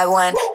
I one.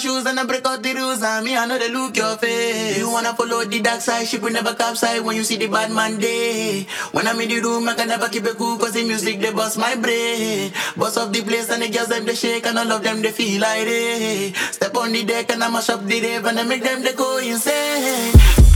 shoes and I break out the rules. And me, I know they look your face. You wanna follow the dark side, ship will never capsize when you see the bad man day. When I'm in the room, I can never keep it cool, cause the music they bust my brain. Bust off the place and the girls them they shake, and all of them they feel like they. Step on the deck and I mash up the rave and I make them they go insane.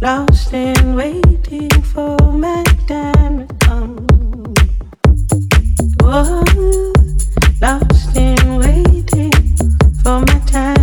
lost and waiting for my time to come. Whoa, lost and waiting for my time.